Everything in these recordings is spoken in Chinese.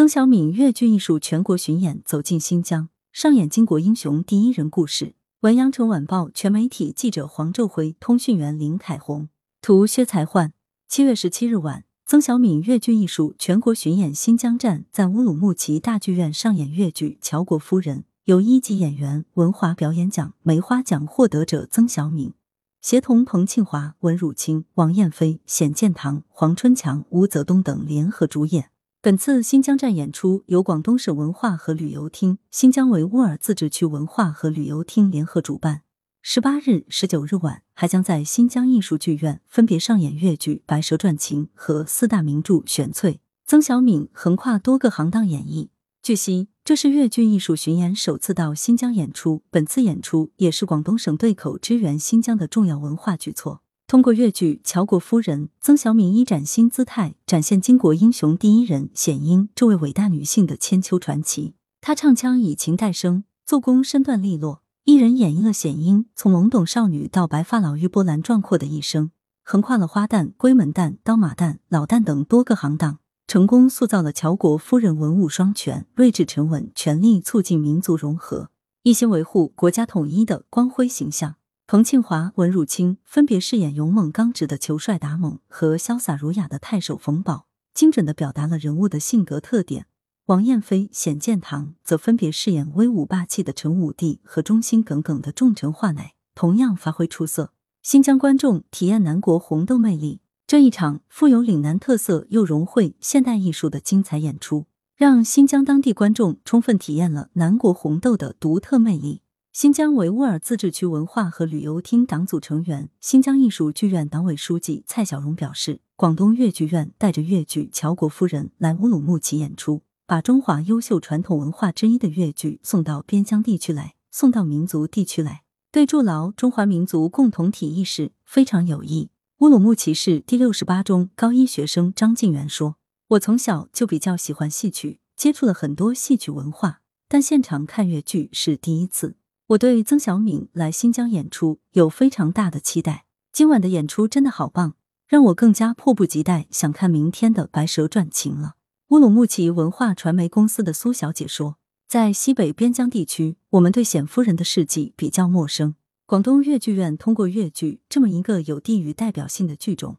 曾小敏越剧艺术全国巡演走进新疆，上演巾帼英雄第一人故事。文阳城晚报全媒体记者黄昼辉，通讯员林凯红，图薛才焕。七月十七日晚，曾小敏越剧艺术全国巡演新疆站在乌鲁木齐大剧院上演越剧《乔国夫人》，由一级演员、文华表演奖、梅花奖获得者曾小敏，协同彭庆华、文汝清、王艳飞、冼建堂、黄春强、吴泽东等联合主演。本次新疆站演出由广东省文化和旅游厅、新疆维吾尔自治区文化和旅游厅联合主办。十八日、十九日晚还将在新疆艺术剧院分别上演越剧《白蛇传情》和四大名著《选粹》。曾小敏横跨多个行当演绎。据悉，这是越剧艺术巡演首次到新疆演出，本次演出也是广东省对口支援新疆的重要文化举措。通过越剧《乔国夫人》，曾小敏以崭新姿态展现巾帼英雄第一人显英这位伟大女性的千秋传奇。她唱腔以情带声，做工身段利落，一人演绎了显英从懵懂少女到白发老妪波澜壮阔的一生，横跨了花旦、闺门旦、刀马旦、老旦等多个行当，成功塑造了乔国夫人文武双全、睿智沉稳、全力促进民族融合、一心维护国家统一的光辉形象。彭庆华、文汝清分别饰演勇猛刚直的裘帅达蒙和潇洒儒雅的太守冯保，精准的表达了人物的性格特点。王艳飞、冼建堂则分别饰演威武霸气的陈武帝和忠心耿耿的重臣华乃，同样发挥出色。新疆观众体验南国红豆魅力，这一场富有岭南特色又融汇现代艺术的精彩演出，让新疆当地观众充分体验了南国红豆的独特魅力。新疆维吾尔自治区文化和旅游厅党组成员、新疆艺术剧院党委书记蔡小荣表示，广东越剧院带着越剧《乔国夫人》来乌鲁木齐演出，把中华优秀传统文化之一的越剧送到边疆地区来，送到民族地区来，对筑牢中华民族共同体意识非常有益。乌鲁木齐市第六十八中高一学生张静元说：“我从小就比较喜欢戏曲，接触了很多戏曲文化，但现场看越剧是第一次。”我对曾小敏来新疆演出有非常大的期待。今晚的演出真的好棒，让我更加迫不及待想看明天的《白蛇传情》了。乌鲁木齐文化传媒公司的苏小姐说：“在西北边疆地区，我们对冼夫人的事迹比较陌生。广东越剧院通过越剧这么一个有地域代表性的剧种，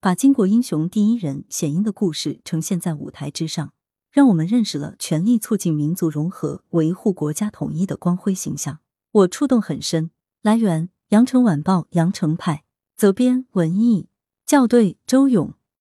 把巾帼英雄第一人冼英的故事呈现在舞台之上，让我们认识了全力促进民族融合、维护国家统一的光辉形象。”我触动很深。来源：羊城晚报羊城派，责编：文艺，校对：周勇。